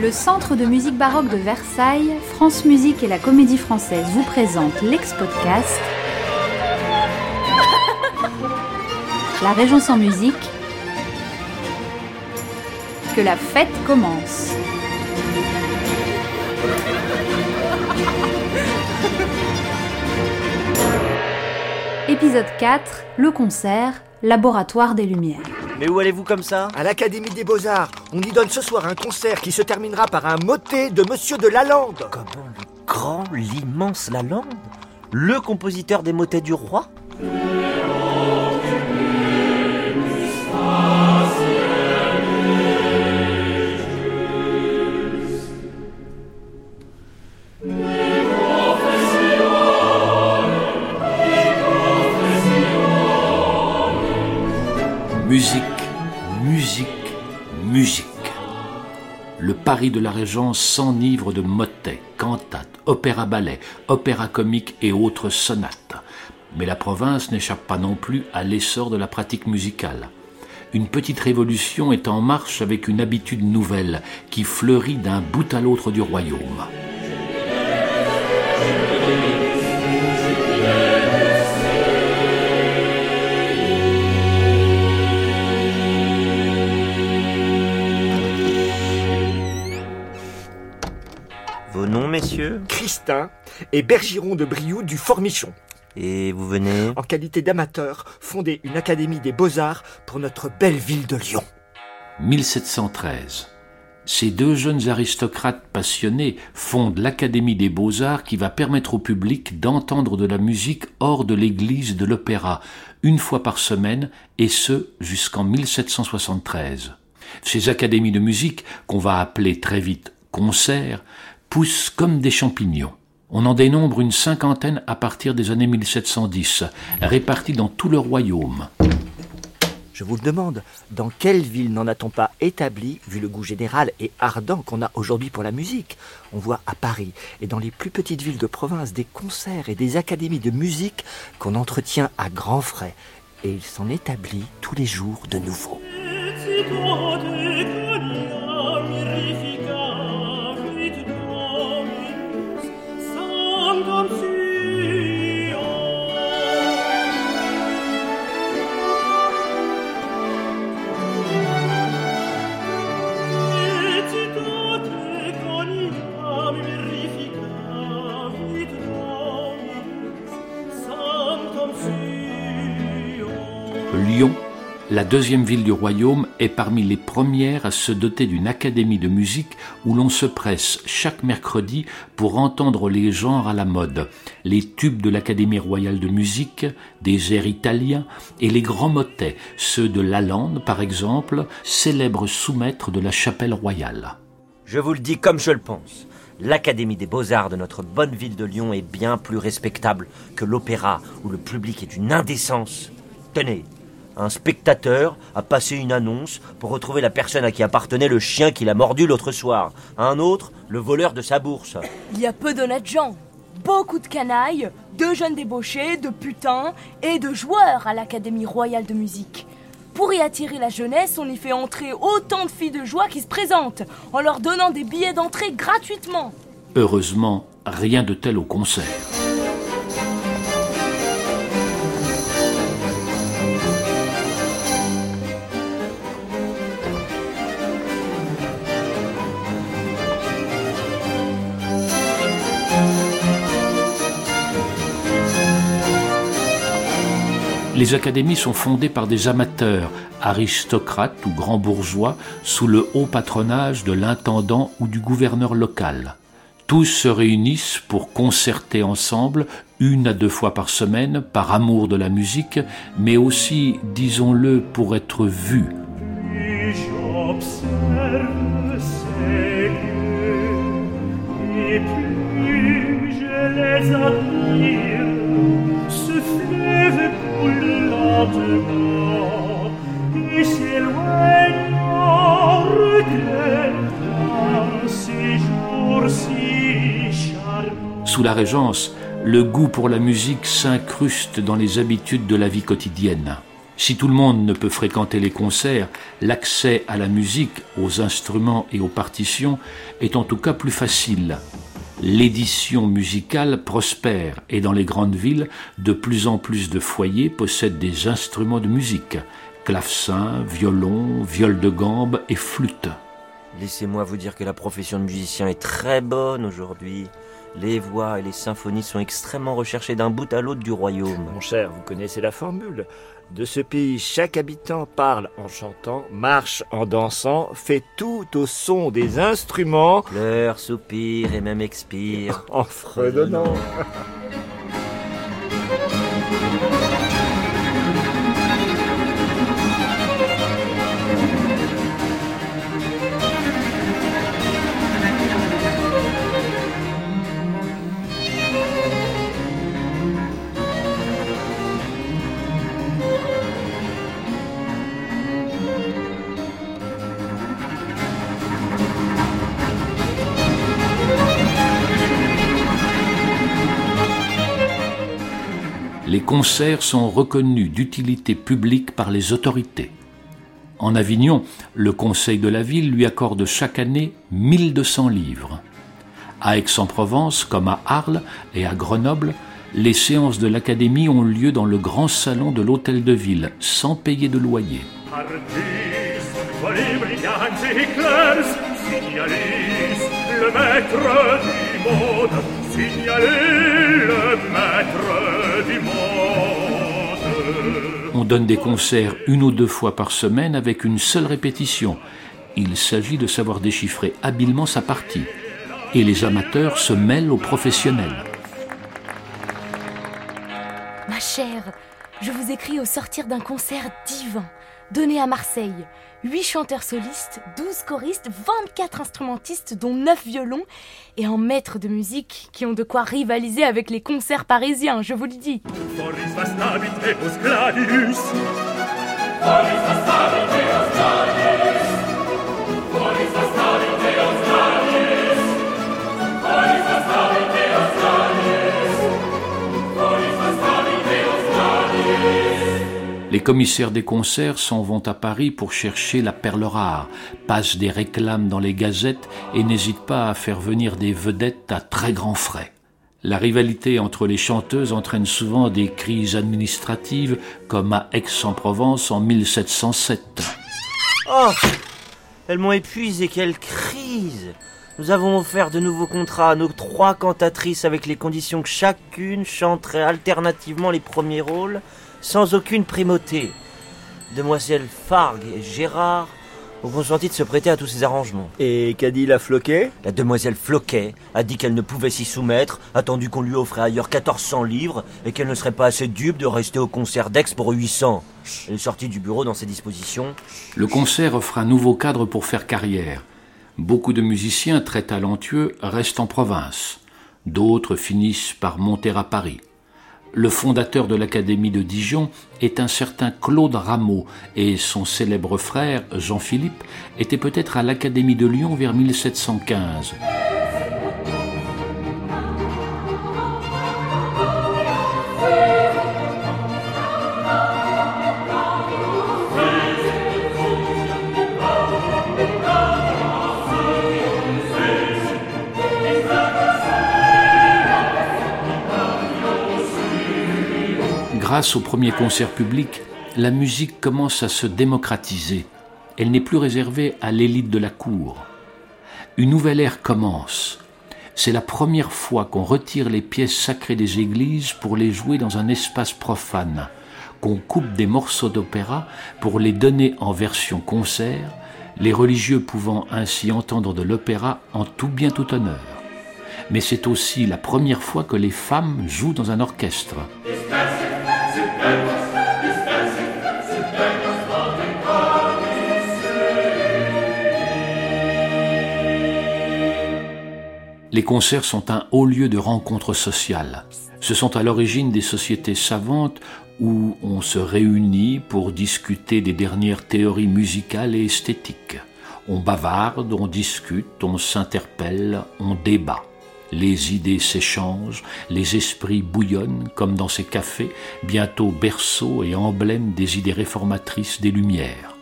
Le Centre de musique baroque de Versailles, France Musique et la Comédie Française vous présentent l'ex-podcast La Région sans musique. Que la fête commence. Épisode 4, le concert, Laboratoire des Lumières. Mais où allez-vous comme ça? À l'Académie des Beaux-Arts, on y donne ce soir un concert qui se terminera par un motet de Monsieur de Lalande. Comment le grand, l'immense Lalande? Le compositeur des motets du roi? Musique, musique, musique. Le Paris de la Régence s'enivre de motets, cantates, opéra-ballet, opéra comique et autres sonates. Mais la province n'échappe pas non plus à l'essor de la pratique musicale. Une petite révolution est en marche avec une habitude nouvelle qui fleurit d'un bout à l'autre du royaume. Et Bergiron de Brioude du Formichon. Et vous venez En qualité d'amateur, fonder une Académie des Beaux-Arts pour notre belle ville de Lyon. 1713. Ces deux jeunes aristocrates passionnés fondent l'Académie des beaux-arts qui va permettre au public d'entendre de la musique hors de l'église de l'opéra, une fois par semaine, et ce jusqu'en 1773. Ces académies de musique, qu'on va appeler très vite concerts, poussent comme des champignons. On en dénombre une cinquantaine à partir des années 1710, répartis dans tout le royaume. Je vous le demande, dans quelle ville n'en a-t-on pas établi, vu le goût général et ardent qu'on a aujourd'hui pour la musique? On voit à Paris et dans les plus petites villes de province des concerts et des académies de musique qu'on entretient à grands frais. Et il s'en établit tous les jours de nouveaux. Lyon, la deuxième ville du royaume, est parmi les premières à se doter d'une académie de musique où l'on se presse chaque mercredi pour entendre les genres à la mode, les tubes de l'Académie royale de musique, des airs italiens et les grands motets, ceux de Lalande par exemple, célèbre sous-maître de la chapelle royale. Je vous le dis comme je le pense. L'Académie des Beaux-Arts de notre bonne ville de Lyon est bien plus respectable que l'opéra où le public est d'une indécence. Tenez, un spectateur a passé une annonce pour retrouver la personne à qui appartenait le chien qu'il a mordu l'autre soir. Un autre, le voleur de sa bourse. Il y a peu d'honnêtes gens, beaucoup de canailles, de jeunes débauchés, de putains et de joueurs à l'Académie royale de musique. Pour y attirer la jeunesse, on y fait entrer autant de filles de joie qui se présentent, en leur donnant des billets d'entrée gratuitement. Heureusement, rien de tel au concert. Les académies sont fondées par des amateurs, aristocrates ou grands bourgeois, sous le haut patronage de l'intendant ou du gouverneur local. Tous se réunissent pour concerter ensemble, une à deux fois par semaine, par amour de la musique, mais aussi, disons-le, pour être vus. Sous la Régence, le goût pour la musique s'incruste dans les habitudes de la vie quotidienne. Si tout le monde ne peut fréquenter les concerts, l'accès à la musique, aux instruments et aux partitions est en tout cas plus facile. L'édition musicale prospère et dans les grandes villes, de plus en plus de foyers possèdent des instruments de musique, clavecin, violon, viol de gambe et flûte. Laissez-moi vous dire que la profession de musicien est très bonne aujourd'hui. Les voix et les symphonies sont extrêmement recherchées d'un bout à l'autre du royaume. Mon cher, vous connaissez la formule. De ce pays, chaque habitant parle en chantant, marche en dansant, fait tout au son des instruments, Pleure, soupire et même expire. en fredonnant. concerts sont reconnus d'utilité publique par les autorités. En Avignon, le conseil de la ville lui accorde chaque année 1200 livres. À Aix-en-Provence, comme à Arles et à Grenoble, les séances de l'Académie ont lieu dans le grand salon de l'hôtel de ville, sans payer de loyer. Le maître du monde, On donne des concerts une ou deux fois par semaine avec une seule répétition. Il s'agit de savoir déchiffrer habilement sa partie. Et les amateurs se mêlent aux professionnels. Ma chère, je vous écris au sortir d'un concert divin, donné à Marseille. 8 chanteurs solistes, 12 choristes, 24 instrumentistes, dont 9 violons, et un maître de musique qui ont de quoi rivaliser avec les concerts parisiens, je vous le dis. Commissaires des concerts s'en vont à Paris pour chercher la perle rare, passent des réclames dans les gazettes et n'hésitent pas à faire venir des vedettes à très grands frais. La rivalité entre les chanteuses entraîne souvent des crises administratives, comme à Aix-en-Provence en 1707. Oh Elles m'ont épuisé, quelle crise Nous avons offert de nouveaux contrats à nos trois cantatrices avec les conditions que chacune chanterait alternativement les premiers rôles, sans aucune primauté. Demoiselles Fargue et Gérard ont consenti de se prêter à tous ces arrangements. Et qu'a dit la floquet? La demoiselle Floquet a dit qu'elle ne pouvait s'y soumettre, attendu qu'on lui offrait ailleurs 1400 livres et qu'elle ne serait pas assez dupe de rester au concert d'Aix pour 800. Elle est sortie du bureau dans ses dispositions. Le concert offre un nouveau cadre pour faire carrière. Beaucoup de musiciens très talentueux restent en province. D'autres finissent par monter à Paris. Le fondateur de l'Académie de Dijon est un certain Claude Rameau et son célèbre frère, Jean-Philippe, était peut-être à l'Académie de Lyon vers 1715. Grâce au premier concert public, la musique commence à se démocratiser. Elle n'est plus réservée à l'élite de la cour. Une nouvelle ère commence. C'est la première fois qu'on retire les pièces sacrées des églises pour les jouer dans un espace profane, qu'on coupe des morceaux d'opéra pour les donner en version concert, les religieux pouvant ainsi entendre de l'opéra en tout bien tout honneur. Mais c'est aussi la première fois que les femmes jouent dans un orchestre. Les concerts sont un haut lieu de rencontre sociale. Ce sont à l'origine des sociétés savantes où on se réunit pour discuter des dernières théories musicales et esthétiques. On bavarde, on discute, on s'interpelle, on débat. Les idées s'échangent, les esprits bouillonnent comme dans ces cafés, bientôt berceau et emblème des idées réformatrices des Lumières.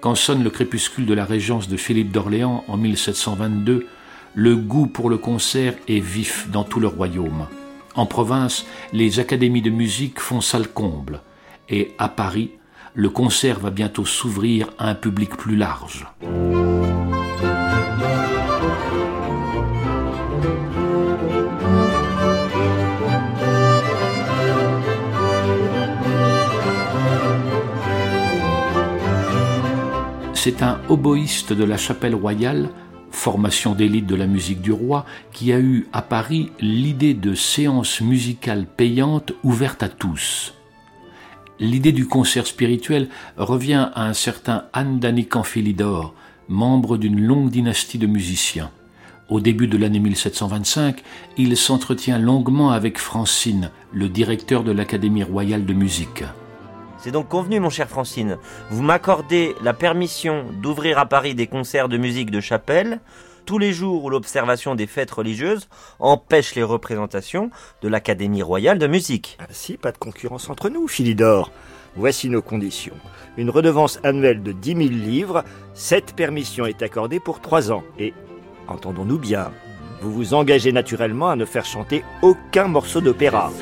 Quand sonne le crépuscule de la régence de Philippe d'Orléans en 1722, le goût pour le concert est vif dans tout le royaume. En province, les académies de musique font salle comble, et à Paris, le concert va bientôt s'ouvrir à un public plus large. C'est un oboïste de la chapelle royale, formation d'élite de la musique du roi, qui a eu à Paris l'idée de séances musicales payantes ouvertes à tous. L'idée du concert spirituel revient à un certain Anne Danican Philidor, membre d'une longue dynastie de musiciens. Au début de l'année 1725, il s'entretient longuement avec Francine, le directeur de l'Académie royale de musique. C'est donc convenu, mon cher Francine. Vous m'accordez la permission d'ouvrir à Paris des concerts de musique de chapelle tous les jours où l'observation des fêtes religieuses empêche les représentations de l'Académie royale de musique. Ainsi, pas de concurrence entre nous, Philidor. Voici nos conditions. Une redevance annuelle de 10 000 livres. Cette permission est accordée pour trois ans. Et, entendons-nous bien, vous vous engagez naturellement à ne faire chanter aucun morceau d'opéra.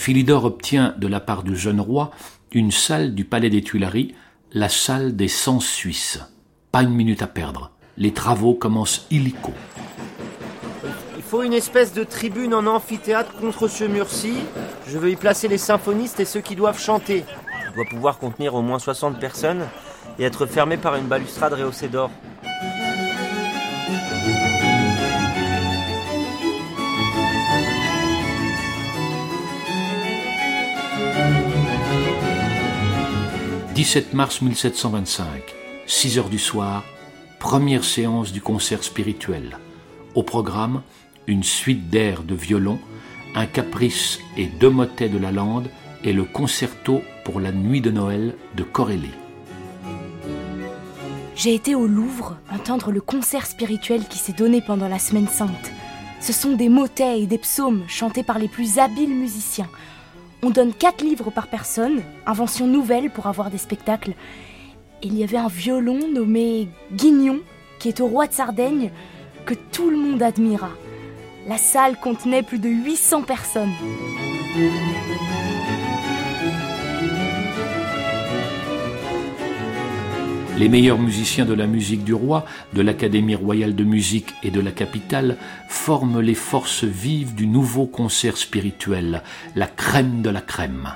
Philidor obtient de la part du jeune roi une salle du palais des Tuileries, la salle des Sens suisses. Pas une minute à perdre. Les travaux commencent illico. Il faut une espèce de tribune en amphithéâtre contre ce mur-ci. Je veux y placer les symphonistes et ceux qui doivent chanter. Il doit pouvoir contenir au moins 60 personnes et être fermé par une balustrade rehaussée d'or. « 17 mars 1725, 6 heures du soir, première séance du concert spirituel. Au programme, une suite d'airs de violon, un caprice et deux motets de la lande et le concerto pour la nuit de Noël de Corelli. J'ai été au Louvre entendre le concert spirituel qui s'est donné pendant la Semaine Sainte. Ce sont des motets et des psaumes chantés par les plus habiles musiciens. On donne quatre livres par personne, invention nouvelle pour avoir des spectacles. Il y avait un violon nommé Guignon, qui est au roi de Sardaigne, que tout le monde admira. La salle contenait plus de 800 personnes. Les meilleurs musiciens de la musique du roi, de l'Académie royale de musique et de la capitale forment les forces vives du nouveau concert spirituel, la crème de la crème.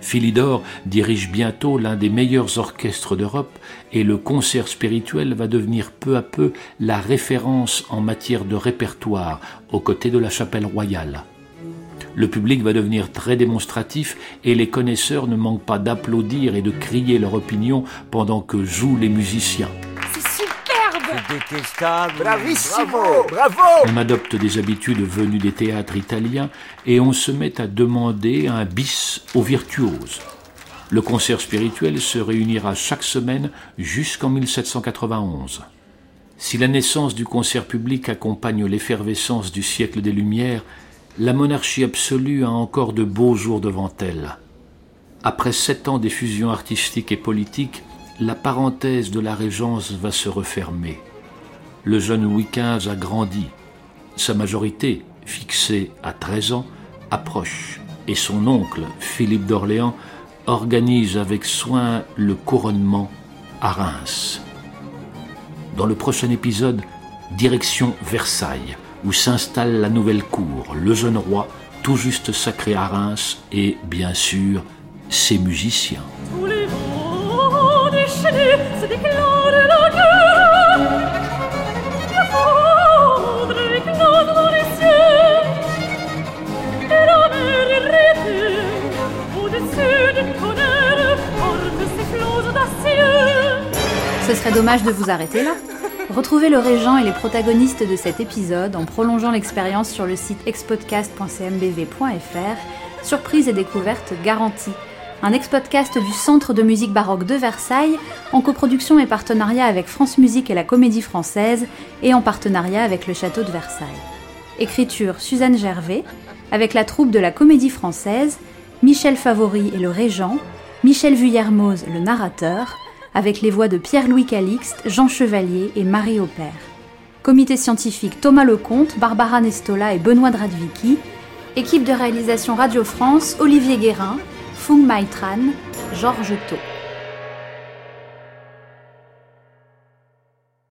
Philidor dirige bientôt l'un des meilleurs orchestres d'Europe et le concert spirituel va devenir peu à peu la référence en matière de répertoire aux côtés de la chapelle royale. Le public va devenir très démonstratif et les connaisseurs ne manquent pas d'applaudir et de crier leur opinion pendant que jouent les musiciens. C'est superbe C'est détestable. Bravissimo Bravo On adopte des habitudes venues des théâtres italiens et on se met à demander un bis aux virtuoses. Le concert spirituel se réunira chaque semaine jusqu'en 1791. Si la naissance du concert public accompagne l'effervescence du siècle des Lumières, la monarchie absolue a encore de beaux jours devant elle. Après sept ans d'effusion artistique et politique, la parenthèse de la régence va se refermer. Le jeune Louis XV a grandi. Sa majorité, fixée à 13 ans, approche et son oncle, Philippe d'Orléans, organise avec soin le couronnement à Reims. Dans le prochain épisode, direction Versailles, où s'installe la nouvelle cour, le jeune roi, tout juste sacré à Reims, et bien sûr, ses musiciens. Tous les vents déchaînés se déclarent la guerre. Le foudre éclate dans les cieux. Et la mer irritée, au-dessus du tonnerre, porte ses flots d'acier. Ce serait dommage de vous arrêter là. Retrouvez le régent et les protagonistes de cet épisode en prolongeant l'expérience sur le site expodcast.cmbv.fr. Surprise et découverte garantie. Un ex-podcast du Centre de musique baroque de Versailles, en coproduction et partenariat avec France Musique et la Comédie Française, et en partenariat avec le Château de Versailles. Écriture Suzanne Gervais, avec la troupe de la Comédie Française, Michel Favori et le régent, Michel Vuillermoz le narrateur, avec les voix de Pierre-Louis Calixte, Jean Chevalier et Marie Aupert. Comité scientifique Thomas Lecomte, Barbara Nestola et Benoît Dradvicki. Équipe de réalisation Radio France, Olivier Guérin, Fung Maitran, Georges Thau.